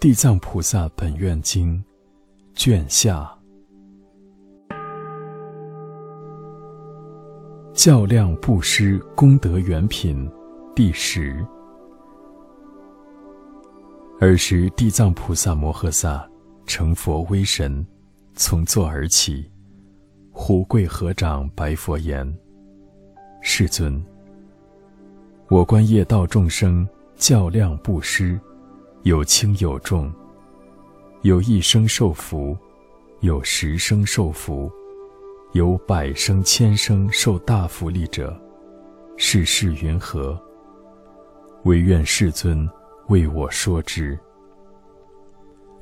地藏菩萨本愿经，卷下。较量布施功德原品，第十。尔时，地藏菩萨摩诃萨成佛威神，从座而起，胡跪合掌，白佛言：“世尊，我观业道众生较量布施，有轻有重，有一生受福，有十生受福。”有百生千生受大福利者，世事云何？唯愿世尊为我说之。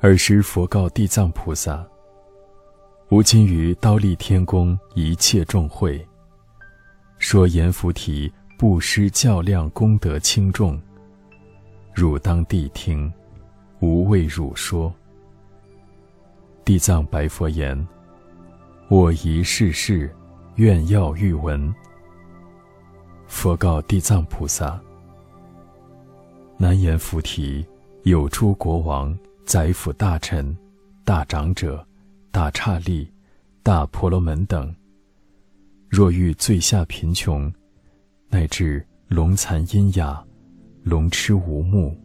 尔时佛告地藏菩萨：“吾今于刀立天宫一切众会，说阎浮提布施较量功德轻重，汝当谛听，吾为汝说。”地藏白佛言。我一世事，愿要欲闻。佛告地藏菩萨：南阎浮提有诸国王、宰辅大臣、大长者、大刹利、大婆罗门等，若遇最下贫穷，乃至聋残喑哑、龙痴无目，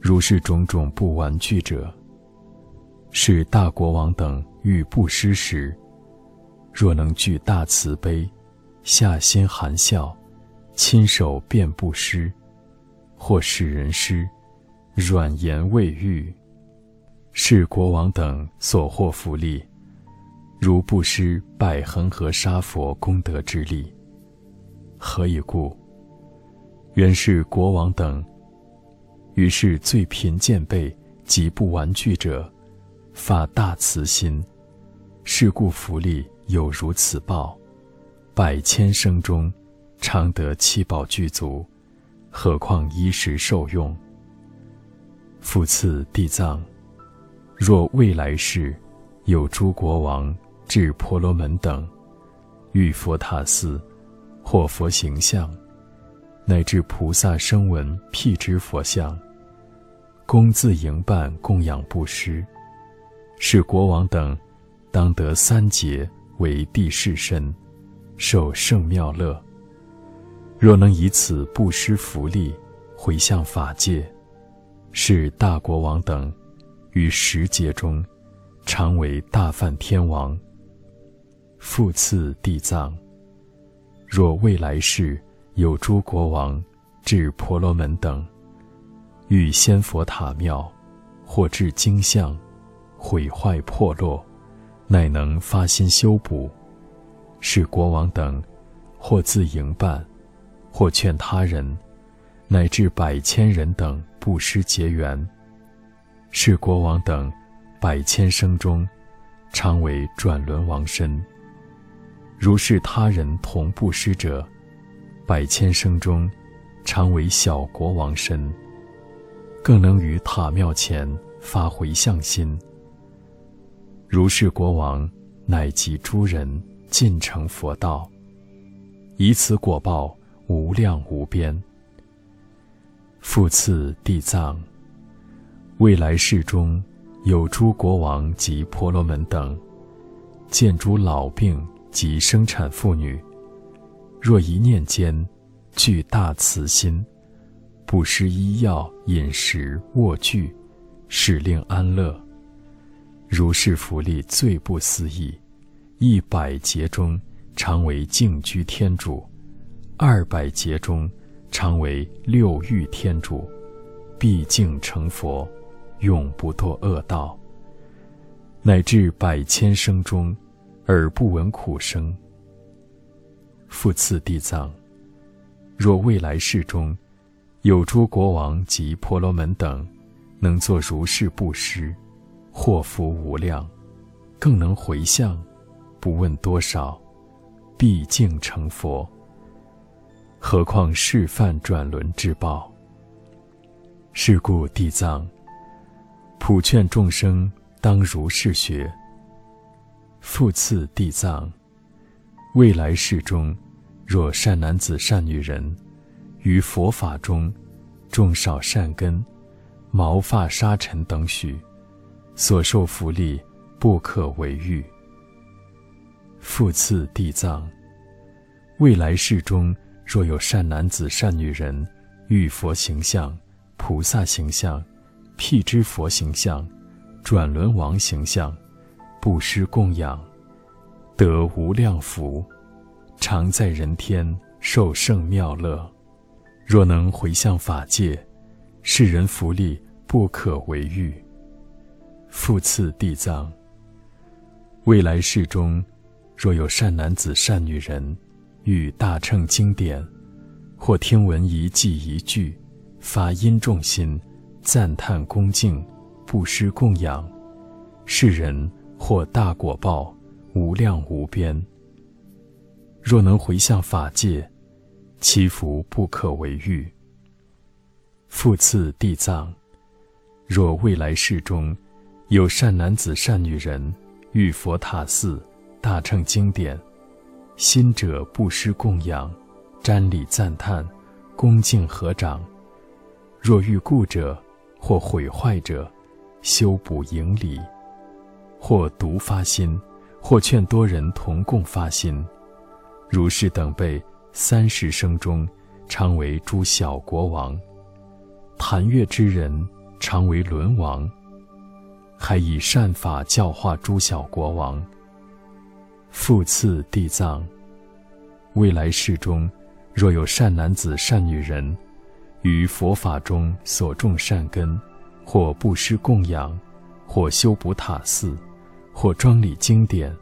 如是种种不玩具者，是大国王等。欲布施时，若能具大慈悲，下心含笑，亲手便布施，或使人施，软言慰喻，是国王等所获福利，如布施百恒河沙佛功德之力。何以故？原是国王等，于是最贫贱辈及不玩具者，发大慈心。是故福利有如此报，百千生中，常得七宝具足，何况衣食受用。复次地藏，若未来世，有诸国王、至婆罗门等，遇佛塔寺，或佛形象，乃至菩萨声闻辟支佛像，供自营办供养布施，是国王等。当得三劫为地势身，受圣妙乐。若能以此布施福利，回向法界，是大国王等，于十劫中，常为大梵天王。复次地藏，若未来世有诸国王、至婆罗门等，遇仙佛塔庙，或至经像，毁坏破落。乃能发心修补，是国王等，或自营办，或劝他人，乃至百千人等布施结缘，是国王等，百千生中，常为转轮王身。如是他人同布施者，百千生中，常为小国王身，更能于塔庙前发回向心。如是国王，乃及诸人尽成佛道，以此果报无量无边。复次地藏，未来世中有诸国王及婆罗门等，见诸老病及生产妇女，若一念间具大慈心，布施医药、饮食、卧具，使令安乐。如是福利最不思议，一百劫中常为净居天主，二百劫中常为六欲天主，毕竟成佛，永不堕恶道。乃至百千生中，耳不闻苦声。复次地藏，若未来世中，有诸国王及婆罗门等，能作如是布施。祸福无量，更能回向，不问多少，毕竟成佛。何况示范转轮之报？是故地藏普劝众生当如是学。复次地藏，未来世中，若善男子善女人，于佛法中种少善根，毛发沙尘等许，所受福利不可为喻。复次地藏，未来世中若有善男子、善女人，遇佛形象、菩萨形象、辟支佛形象、转轮王形象，布施供养，得无量福，常在人天受胜妙乐。若能回向法界，世人福利不可为喻。复次地藏，未来世中，若有善男子、善女人，遇大乘经典，或听闻一记一句，发殷重心，赞叹恭敬，布施供养，世人获大果报，无量无边。若能回向法界。其福不可为喻。复次地藏，若未来世中，有善男子、善女人，遇佛塔寺、大乘经典，心者不施供养，瞻礼赞叹，恭敬合掌；若遇故者或毁坏者，修补盈礼；或独发心，或劝多人同共发心，如是等辈。三十生中，常为诸小国王；谈悦之人，常为轮王。还以善法教化诸小国王。复次地藏，未来世中，若有善男子、善女人，于佛法中所种善根，或布施供养，或修补塔寺，或庄礼经典，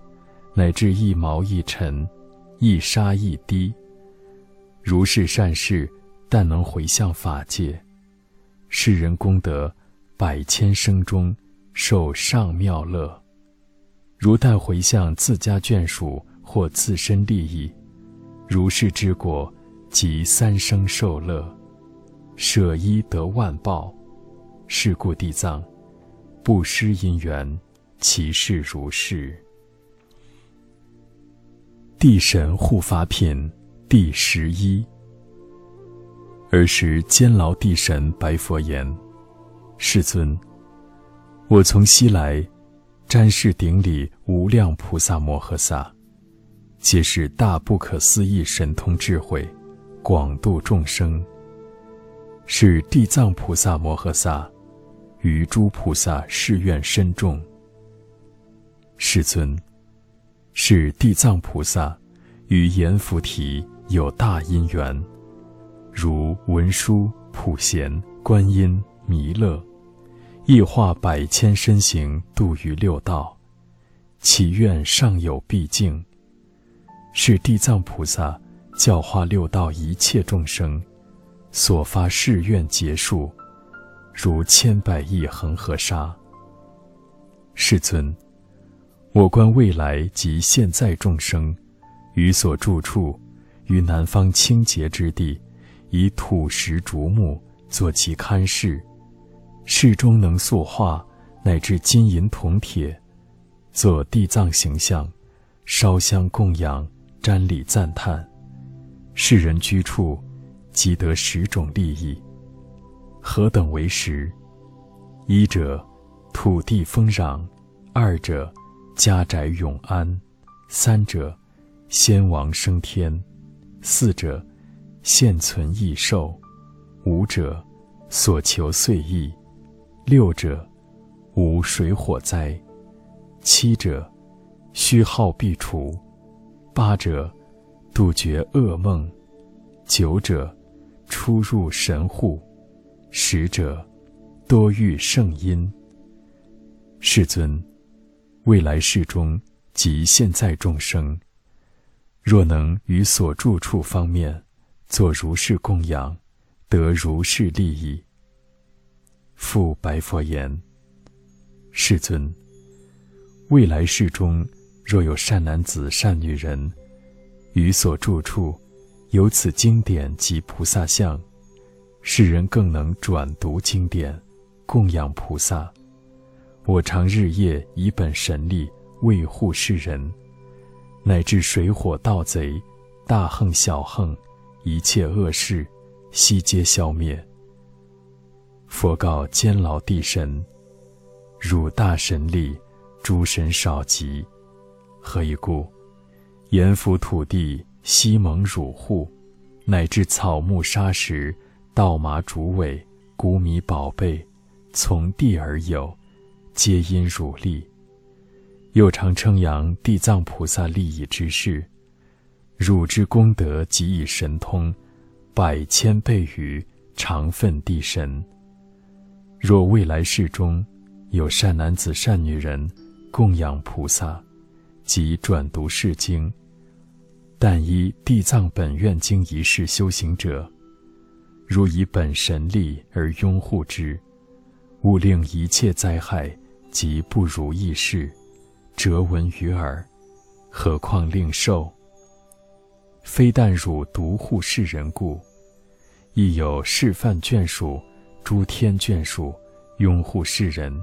乃至一毛一尘，一沙一滴。如是善事，但能回向法界，世人功德百千生中受上妙乐。如但回向自家眷属或自身利益，如是之果即三生受乐，舍一得万报。是故地藏，不失因缘，其事如是。地神护法品。第十一。儿时监牢地神白佛言：“世尊，我从西来，瞻视顶礼无量菩萨摩诃萨，皆是大不可思议神通智慧，广度众生。是地藏菩萨摩诃萨，于诸菩萨誓愿深重。世尊，是地藏菩萨，与阎浮提。”有大因缘，如文殊、普贤、观音、弥勒，亦化百千身形度于六道，祈愿尚有毕竟。是地藏菩萨教化六道一切众生，所发誓愿结束，如千百亿恒河沙。世尊，我观未来及现在众生，于所住处。于南方清洁之地，以土石竹木作其龛室，室中能塑化，乃至金银铜铁，作地藏形象，烧香供养，瞻礼赞叹。世人居处，即得十种利益。何等为十？一者，土地丰壤；二者，家宅永安；三者，先王升天。四者，现存异寿；五者，所求遂意；六者，无水火灾；七者，虚耗必除；八者，杜绝噩梦；九者，出入神户；十者，多遇圣因。世尊，未来世中及现在众生。若能于所住处方面，作如是供养，得如是利益。复白佛言：“世尊，未来世中，若有善男子、善女人，于所住处，有此经典及菩萨像，世人更能转读经典，供养菩萨。我常日夜以本神力为护世人。”乃至水火盗贼、大横小横，一切恶事，悉皆消灭。佛告监牢地神：“汝大神力，诸神少及，何以故？阎浮土地悉蒙汝护，乃至草木沙石、稻麻竹苇、谷米宝贝，从地而有，皆因汝力。又常称扬地藏菩萨利益之事，汝之功德即以神通，百千倍于常分地神。”若未来世中，有善男子、善女人供养菩萨，即转读是经，但依地藏本愿经一事修行者，如以本神力而拥护之，勿令一切灾害及不如意事折闻于耳，何况令受？非但汝独护世人故，亦有示范眷属。诸天眷属拥护世人，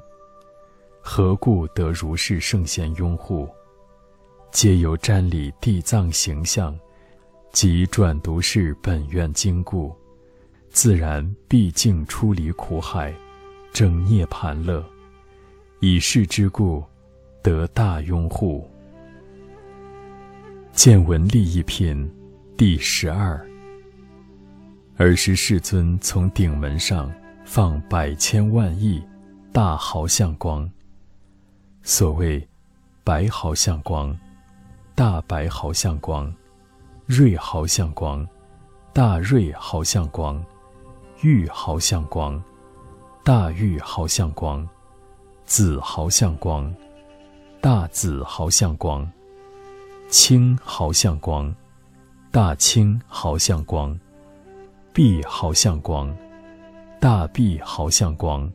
何故得如是圣贤拥护？皆由瞻礼地藏形象，及转读是本愿经故，自然毕竟出离苦海，正涅盘乐。以是之故，得大拥护。见闻利益品第十二。尔时世尊从顶门上。放百千万亿大毫相光。所谓白毫相光、大白毫相光、瑞毫相光、大瑞毫相光、玉毫相光、大玉毫相光、紫毫相光、大紫毫相光、青毫相光、大青毫相光、碧毫相光。大碧毫相光，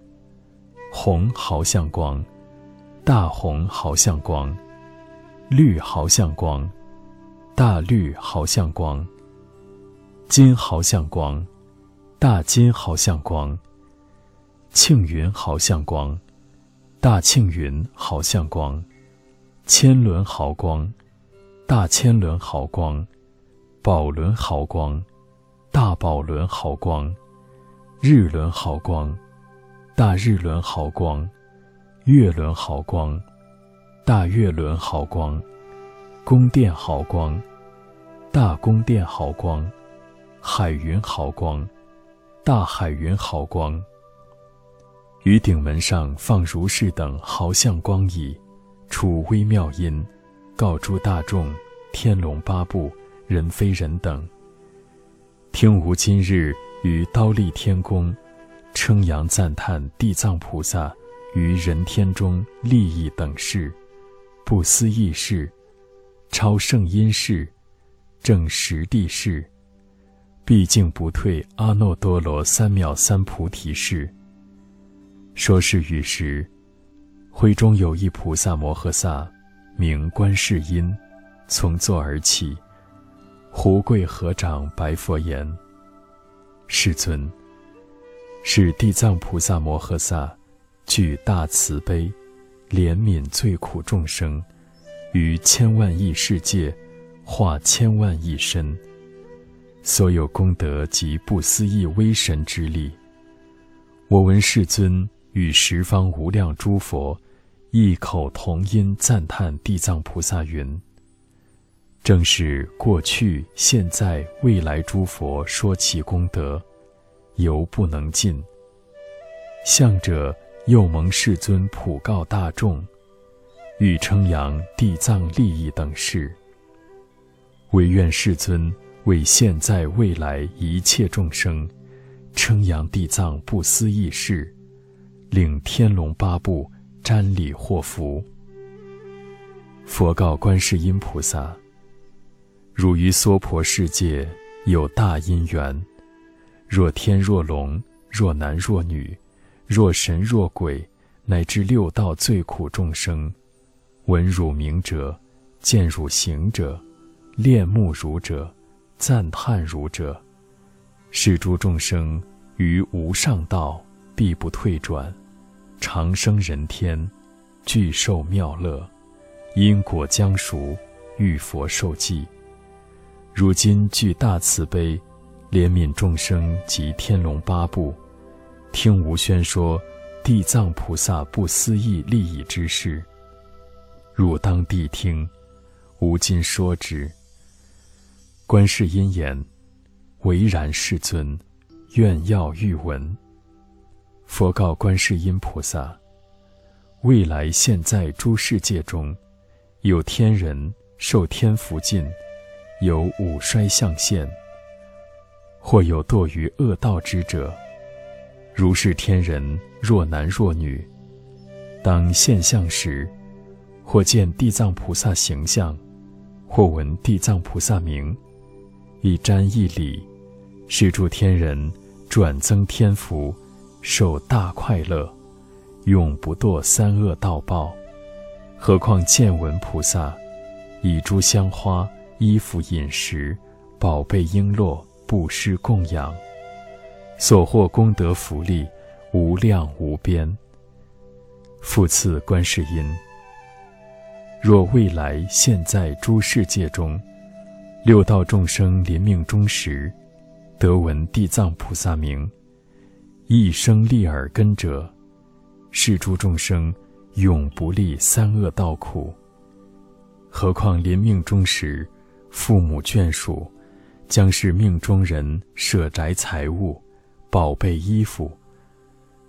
红毫相光，大红毫相光，绿毫相光，大绿毫相光，金毫相光，大金毫相光，庆云毫相光，大庆云毫相光，千轮毫光，大千轮毫光，宝轮毫光，大宝轮毫光。日轮毫光，大日轮毫光；月轮毫光，大月轮毫光；宫殿毫光，大宫殿毫光；海云毫光，大海云毫光。于顶门上放如是等毫相光矣，处微妙音，告诸大众：天龙八部、人非人等，听吾今日。于刀立天宫，称扬赞叹地藏菩萨于人天中利益等事，不思议事，超圣因事，正实地事，毕竟不退阿耨多罗三藐三菩提事。说是与时，会中有一菩萨摩诃萨，名观世音，从座而起，胡跪合掌白佛言。世尊，是地藏菩萨摩诃萨，具大慈悲，怜悯罪苦众生，于千万亿世界，化千万亿身，所有功德及不思议威神之力。我闻世尊与十方无量诸佛，异口同音赞叹地藏菩萨云：“正是过去、现在、未来诸佛说其功德，犹不能尽。向者又蒙世尊普告大众，欲称扬地藏利益等事。唯愿世尊为现在未来一切众生，称扬地藏不思议事，领天龙八部瞻礼获福。佛告观世音菩萨。汝于娑婆世界有大因缘，若天若龙，若男若女，若神若鬼，乃至六道最苦众生，闻汝名者，见汝行者，恋慕汝者，赞叹汝者，是诸众生于无上道必不退转，长生人天，具受妙乐，因果将熟，遇佛受记。如今具大慈悲，怜悯众生及天龙八部，听无宣说地藏菩萨不思议利益之事，汝当谛听，吾今说之。观世音言：“唯然，世尊，愿要欲闻。”佛告观世音菩萨：“未来现在诸世界中，有天人受天福尽，有五衰相现，或有堕于恶道之者。如是天人，若男若女，当现相时，或见地藏菩萨形象，或闻地藏菩萨名。”一瞻一礼，是诸天人转增天福，受大快乐，永不堕三恶道报。何况见闻菩萨，以诸香花、衣服、饮食、宝贝璎珞布施供养，所获功德福利无量无边。复次，观世音，若未来现在诸世界中。六道众生临命终时，得闻地藏菩萨名，一生立耳根者，是诸众生永不历三恶道苦。何况临命终时，父母眷属，将是命中人舍宅财物、宝贝衣服，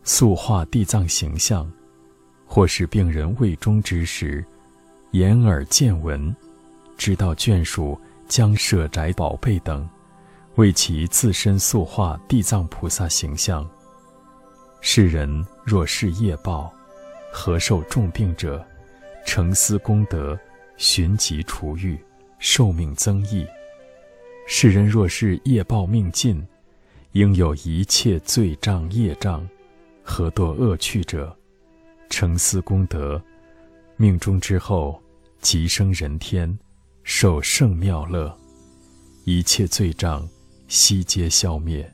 塑化地藏形象，或是病人未终之时，眼耳见闻，知道眷属。将舍宅宝贝等，为其自身塑化地藏菩萨形象。世人若是业报，何受重病者，成思功德，寻疾除愈，寿命增益。世人若是业报命尽，应有一切罪障业障，何堕恶趣者，成思功德，命中之后，即生人天。受圣妙乐，一切罪障悉皆消灭。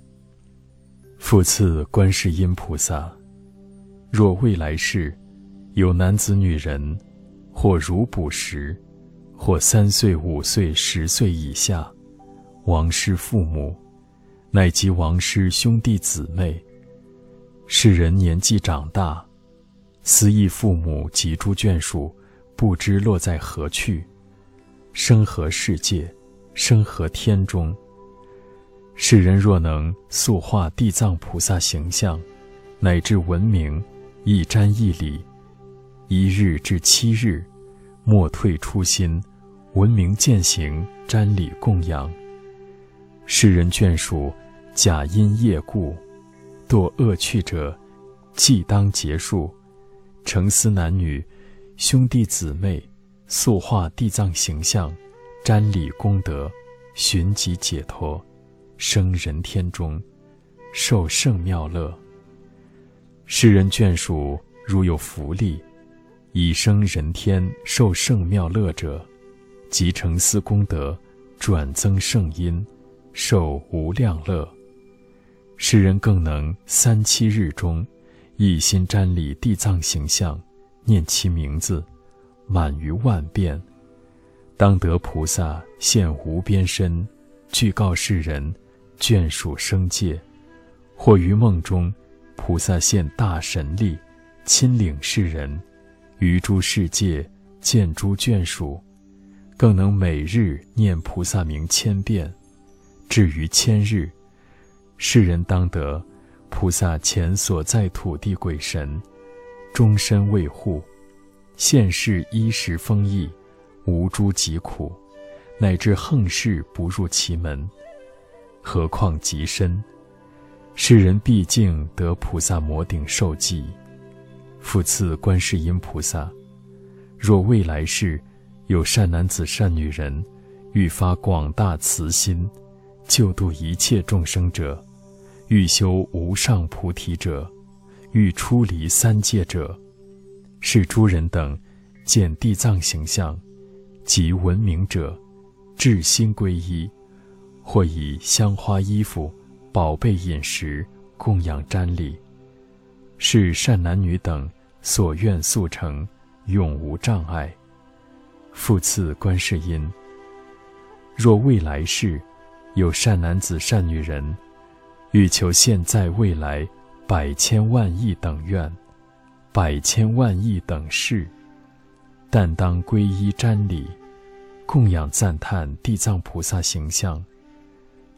复次，观世音菩萨，若未来世有男子女人，或如捕食，或三岁、五岁、十岁以下，亡失父母，乃及亡失兄弟姊妹，世人年纪长大，思忆父母及诸眷属，不知落在何去。生何世界，生何天中？世人若能塑化地藏菩萨形象，乃至闻名，一瞻一礼，一日至七日，莫退初心，闻名践行，瞻礼供养。世人眷属，假因业故，堕恶趣者，即当结束。成思男女，兄弟姊妹。塑化地藏形象，瞻礼功德，寻疾解脱，生人天中，受圣妙乐。世人眷属如有福利，以生人天受圣妙乐者，即成思功德，转增圣因，受无量乐。世人更能三七日中，一心瞻礼地藏形象，念其名字。满于万变，当得菩萨现无边身，具告世人，眷属生界；或于梦中，菩萨现大神力，亲领世人，于诸世界见诸眷属，更能每日念菩萨名千遍。至于千日，世人当得菩萨前所在土地鬼神，终身卫护。现世衣食丰溢，无诸疾苦，乃至横事不入其门。何况极深，世人毕竟得菩萨摩顶受记。复次，观世音菩萨，若未来世有善男子、善女人，欲发广大慈心，救度一切众生者，欲修无上菩提者，欲出离三界者。是诸人等见地藏形象，及闻名者，至心皈依，或以香花衣服、宝贝饮食供养瞻礼，是善男女等所愿速成，永无障碍。复次，观世音，若未来世有善男子、善女人，欲求现在未来百千万亿等愿，百千万亿等事，但当皈依瞻礼，供养赞叹地藏菩萨形象，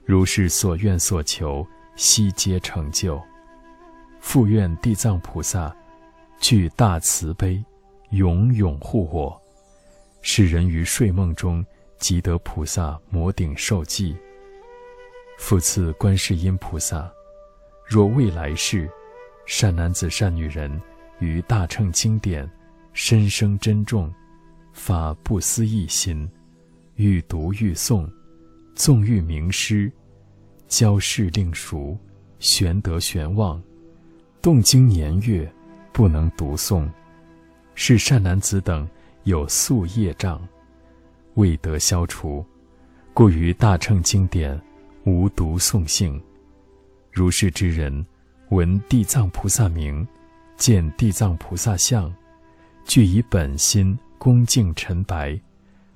如是所愿所求，悉皆成就。复愿地藏菩萨具大慈悲，永永护我，使人于睡梦中即得菩萨摩顶受记。复次观世音菩萨，若未来世，善男子善女人于大乘经典深生珍重，发不思议心，欲读欲诵，纵欲名师，教示令熟，玄德玄望。动经年月，不能读诵，是善男子等有宿业障，未得消除，故于大乘经典无读诵性。如是之人，闻地藏菩萨名，见地藏菩萨像，具以本心恭敬陈白，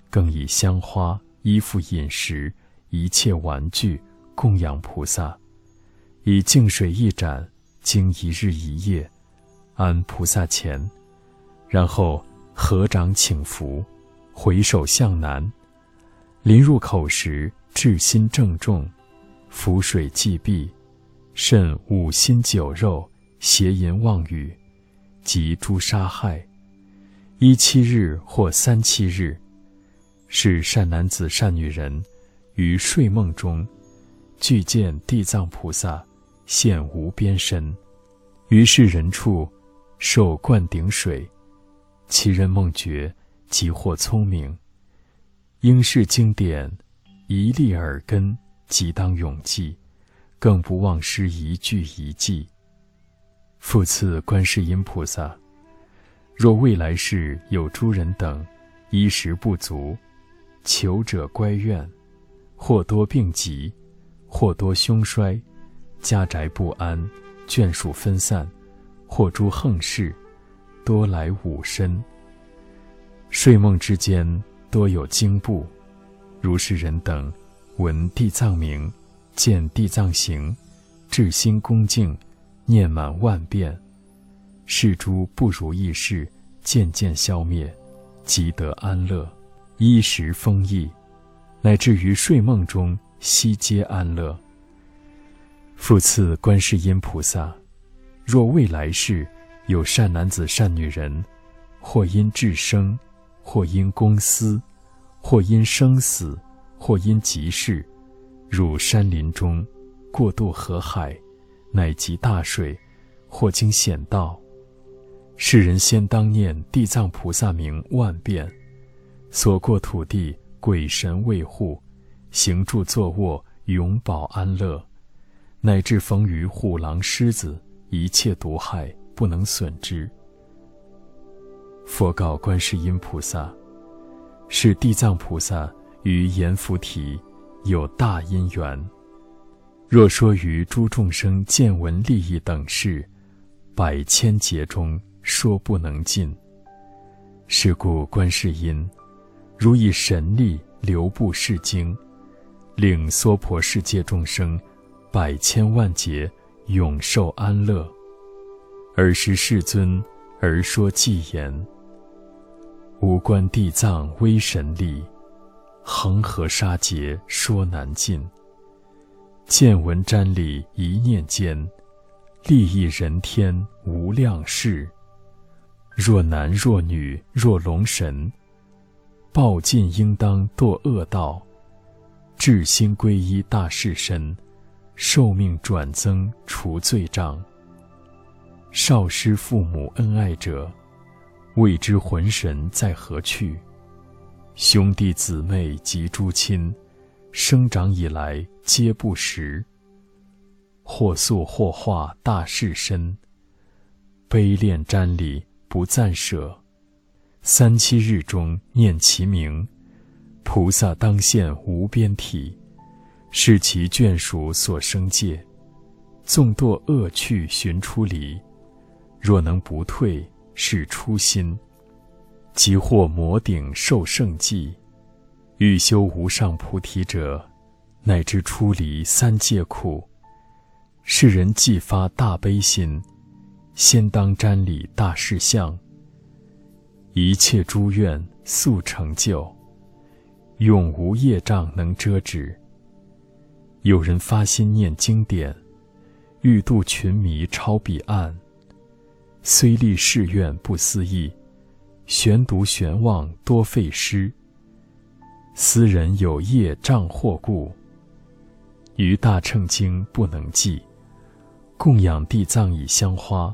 更以香花、衣服、饮食一切玩具供养菩萨，以净水一盏。经一日一夜，安菩萨前，然后合掌请福，回首向南。临入口时，至心郑重，浮水祭毕，甚五心酒肉，邪淫妄语，及诸杀害。一七日或三七日，是善男子善女人，于睡梦中，具见地藏菩萨。现无边身，于是人处，受灌顶水，其人梦觉，即获聪明。应是经典，一粒耳根，即当永记，更不忘失一句一记。复次观世音菩萨，若未来世有诸人等，衣食不足，求者乖愿，或多病疾，或多凶衰。家宅不安，眷属分散，或诸横事，多来五身。睡梦之间多有惊怖，如是人等，闻地藏名，见地藏形，至心恭敬，念满万遍，是诸不如意事渐渐消灭，即得安乐，衣食丰溢，乃至于睡梦中悉皆安乐。复次观世音菩萨，若未来世有善男子善女人，或因智生，或因公私，或因生死，或因急事，入山林中，过渡河海，乃及大水，或经险道，世人先当念地藏菩萨名万遍，所过土地鬼神卫护，行住坐卧永保安乐。乃至逢于虎狼狮子，一切毒害不能损之。佛告观世音菩萨：“是地藏菩萨与阎浮提有大因缘。若说于诸众生见闻利益等事，百千劫中说不能尽。是故观世音如以神力流布世经，令娑婆世界众生。”百千万劫永受安乐，尔时世尊而说偈言：无观地藏威神力，恒河沙劫说难尽。见闻瞻礼一念间，利益人天无量事。若男若女若龙神，报尽应当堕恶道，至心皈依大士身。受命转增除罪障。少师父母恩爱者，未知魂神在何去？兄弟姊妹及诸亲，生长以来皆不识。或塑或化大士身，悲恋瞻礼不暂舍。三七日中念其名，菩萨当现无边体。是其眷属所生界，纵堕恶趣寻出离，若能不退是初心，即获摩顶受圣记。欲修无上菩提者，乃至出离三界苦，世人既发大悲心，先当瞻礼大事相。一切诸愿速成就，永无业障能遮止。有人发心念经典，欲度群迷超彼岸，虽立誓愿不思议，悬读悬望多费诗。斯人有业障祸故，于大乘经不能记。供养地藏以香花，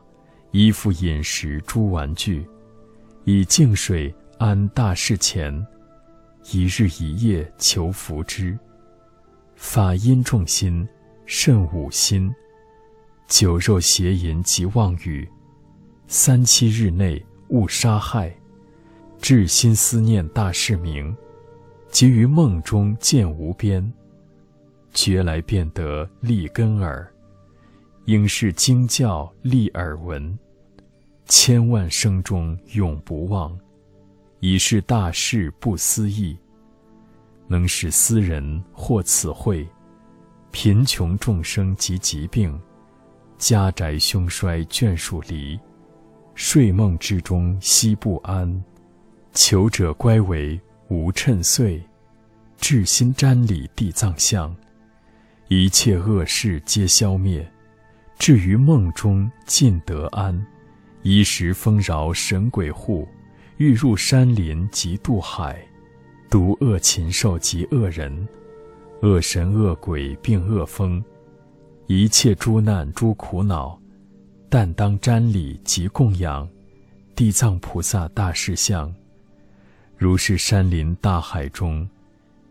衣服饮食诸玩具，以净水安大事前，一日一夜求福之。法因重心，甚五心。酒肉邪淫及妄语，三七日内勿杀害。至心思念大事明。即于梦中见无边，觉来便得立根耳，应是经教立耳闻，千万生中永不忘，以是大事不思议，能使斯人获此慧，贫穷众生及疾病，家宅凶衰眷属离，睡梦之中息不安，求者乖为。无趁岁，至心瞻礼地藏像，一切恶事皆消灭。至于梦中尽得安，一时丰饶神鬼护，欲入山林及渡海，毒恶禽兽及恶人，恶神恶鬼并恶风，一切诸难诸苦恼，但当瞻礼及供养地藏菩萨大士像。如是山林大海中，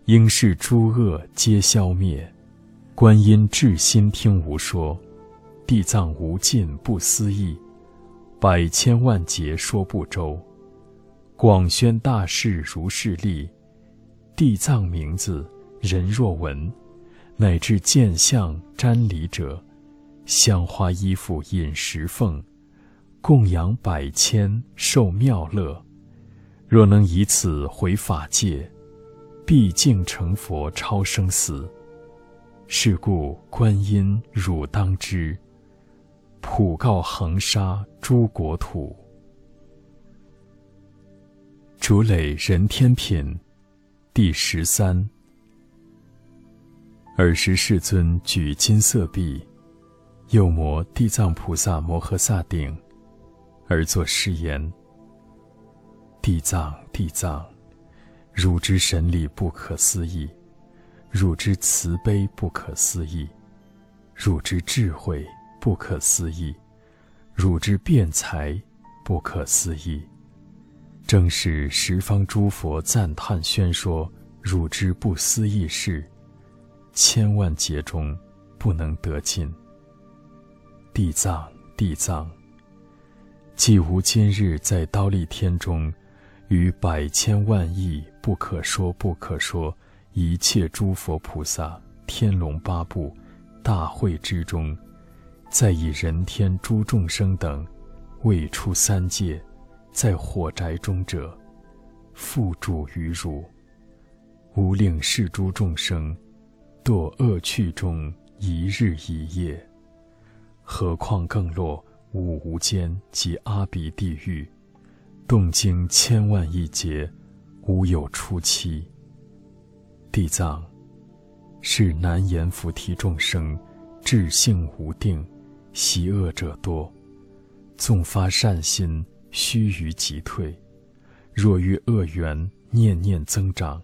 应是诸恶皆消灭。观音至心听无说，地藏无尽不思议，百千万劫说不周。广宣大事如是力，地藏名字人若闻，乃至见相瞻礼者，香花衣服饮食奉，供养百千受妙乐。若能以此回法界，毕竟成佛超生死。是故观音汝当知，普告恒沙诸国土。竹垒人天品，第十三。尔时世尊举金色臂，右摩地藏菩萨摩诃萨顶，而作誓言。地藏，地藏，汝之神力不可思议，汝之慈悲不可思议，汝之智慧不可思议，汝之辩才不可思议。正是十方诸佛赞叹宣说汝之不思议事，千万劫中不能得尽。地藏，地藏，既无今日在刀立天中。于百千万亿不可说不可说一切诸佛菩萨天龙八部大会之中，在以人天诸众生等未出三界，在火宅中者，复住于汝，无令是诸众生堕恶趣中一日一夜，何况更落五无间及阿鼻地狱。动经千万亿劫，无有出期。地藏，是难言菩提众生，智性无定，习恶者多。纵发善心，须臾即退。若遇恶缘，念念增长。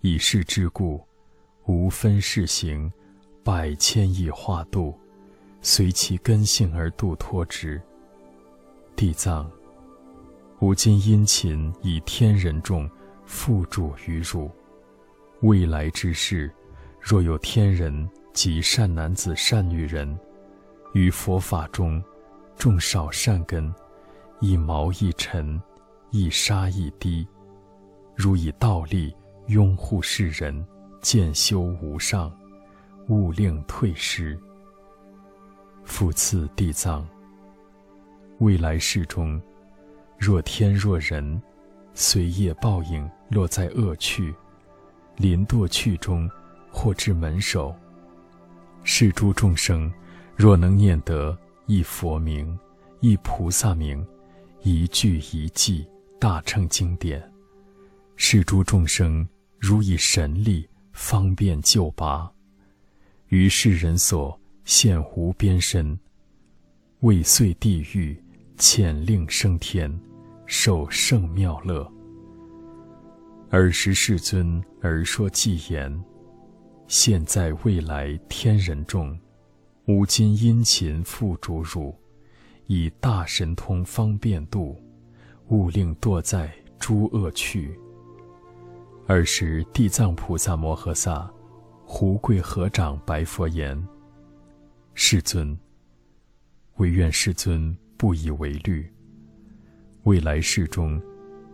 以是之故，无分世行，百千亿化度，随其根性而度脱之。地藏。吾今殷勤以天人众付诸于汝，未来之事，若有天人及善男子、善女人，于佛法中种少善根，一毛一尘，一沙一滴，如以道力拥护世人，渐修无上，勿令退失。复次地藏。未来世中。若天若人，随业报应，落在恶趣、临堕趣中，或至门首。是诸众生若能念得一佛名、一菩萨名、一句一偈，大乘经典，是诸众生如以神力方便救拔，于世人所现无边身，未遂地狱，遣令升天，受圣妙乐。尔时世尊而说偈言：现在未来天人众，吾今殷勤付诸汝，以大神通方便度，勿令堕在诸恶趣。尔时地藏菩萨摩诃萨，胡跪合掌白佛言：世尊，唯愿世尊不以为虑。未来世中，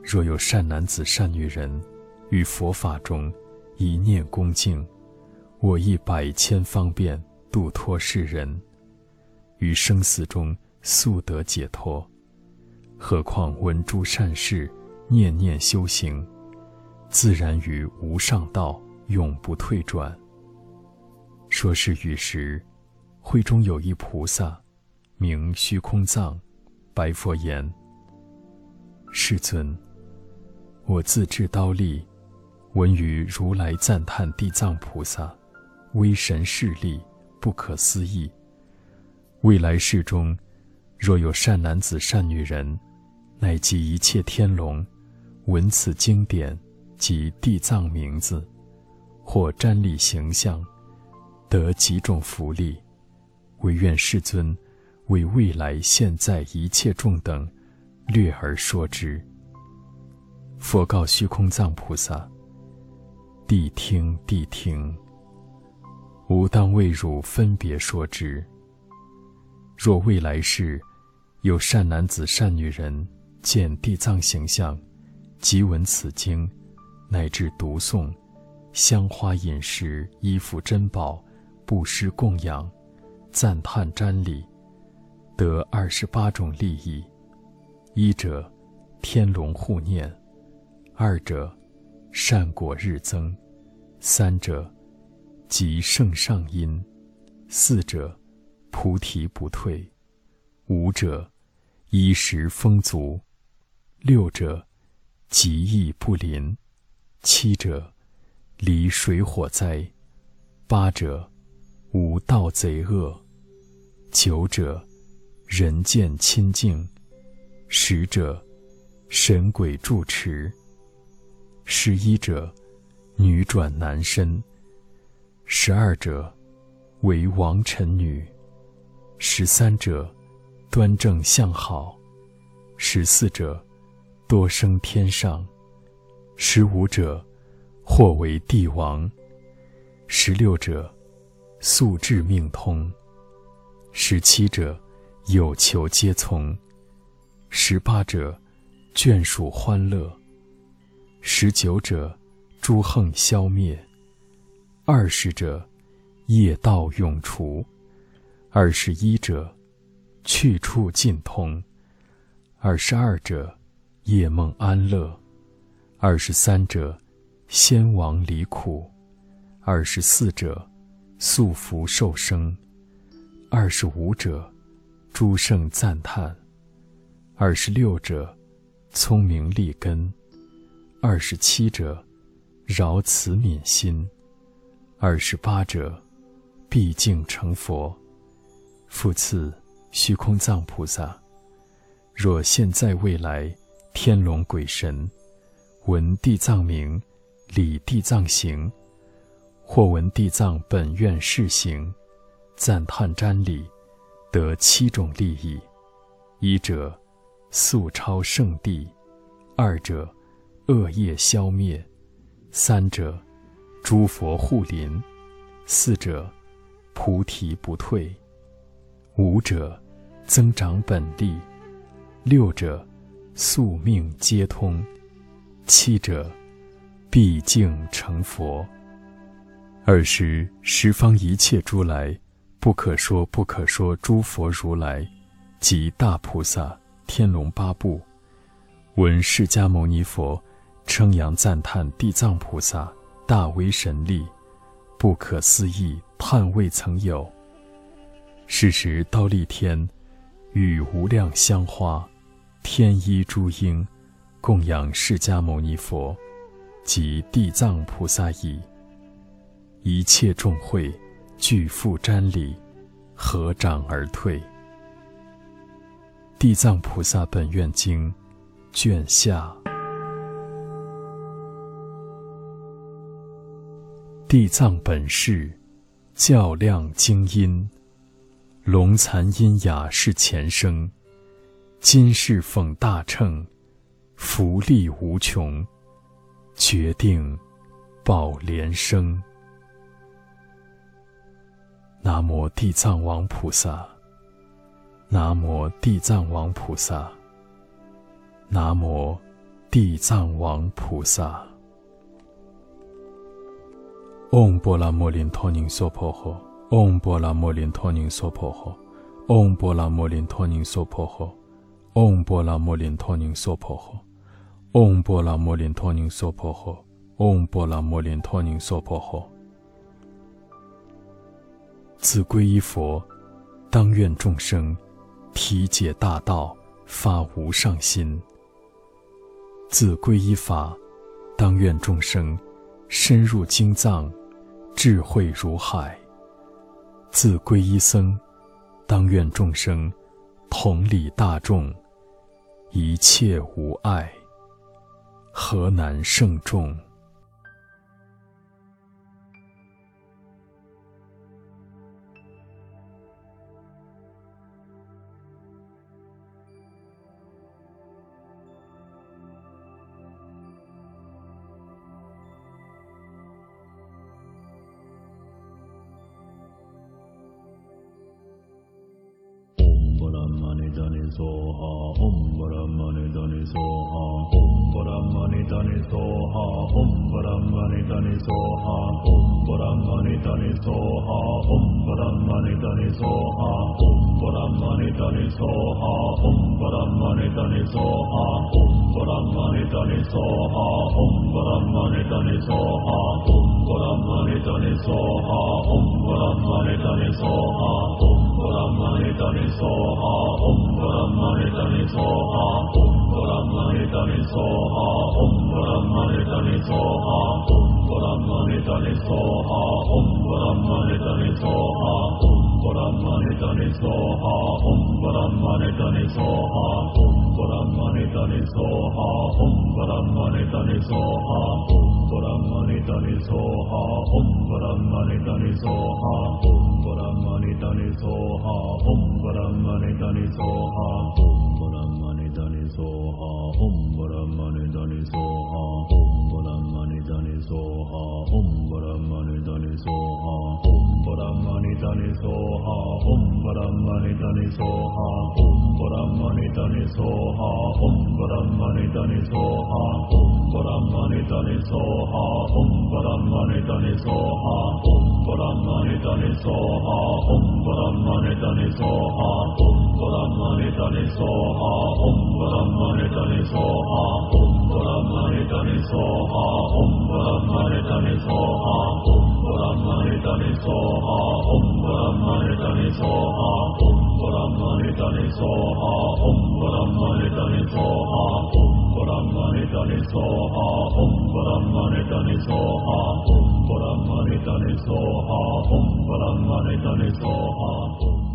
若有善男子、善女人，于佛法中一念恭敬，我亦百千方便度脱世人，于生死中速得解脱。何况闻诸善事，念念修行。自然于无上道，永不退转。说是语时，会中有一菩萨，名虚空藏，白佛言：“世尊，我自制刀立，闻于如来赞叹地藏菩萨，威神势力不可思议。未来世中，若有善男子、善女人，乃及一切天龙，闻此经典。”及地藏名字，或瞻礼形象，得几种福利，唯愿世尊为未来现在一切众等略而说之。佛告虚空藏菩萨：“谛听，谛听。吾当为汝分别说之。若未来世有善男子、善女人见地藏形象，即闻此经。”乃至读诵、香花饮食、衣服珍宝、布施供养、赞叹瞻礼，得二十八种利益：一者，天龙护念；二者，善果日增；三者，即圣上因；四者，菩提不退；五者，衣食丰足；六者，极易不临。七者，离水火灾；八者，无盗贼恶；九者，人见亲近；十者，神鬼住持；十一者，女转男身；十二者，为王臣女；十三者，端正相好；十四者，多生天上。十五者，或为帝王；十六者，素质命通；十七者，有求皆从；十八者，眷属欢乐；十九者，诸横消灭；二十者，业道永除；二十一者，去处尽通；二十二者，夜梦安乐。二十三者，先王离苦；二十四者，素福受生；二十五者，诸圣赞叹；二十六者，聪明立根；二十七者，饶慈悯心；二十八者，毕竟成佛。复次，虚空藏菩萨，若现在未来，天龙鬼神。闻地藏名，礼地藏行，或闻地藏本愿事行，赞叹瞻礼，得七种利益：一者，速超圣地；二者，恶业消灭；三者，诸佛护临；四者，菩提不退；五者，增长本力；六者，宿命皆通。七者，毕竟成佛。尔时十方一切诸来，不可说不可说诸佛如来，及大菩萨、天龙八部，闻释迦牟尼佛称扬赞叹地藏菩萨大威神力，不可思议，叹未曾有。是时刀立天，与无量香花、天衣诸鹰，供养释迦牟尼佛及地藏菩萨已。一切众会俱复瞻礼，合掌而退。《地藏菩萨本愿经》卷下。地藏本誓，较量精音。龙残阴雅是前生，今世奉大乘，福利无穷，决定报莲生。南无地藏王菩萨，南无地藏王菩萨，南无地藏王菩萨。嗡波拉摩林托宁娑婆诃。嗡波拉摩林托宁娑婆诃，嗡波拉摩林托宁娑婆诃，嗡波拉摩林托宁娑婆诃，嗡波拉摩林托宁娑婆诃，嗡波拉摩林托宁娑婆诃。自皈依佛，当愿众生体解大道，发无上心；自皈依法，当愿众生深入经藏，智慧如海。自皈依僧，当愿众生同理大众，一切无碍，何难胜众 اللهم ربنا تنسوا ोहा सोहासोहा सोहा सोहा सोहा सोहानि सो आ ु करं ने तानि सोहानि तानि सोहासोहा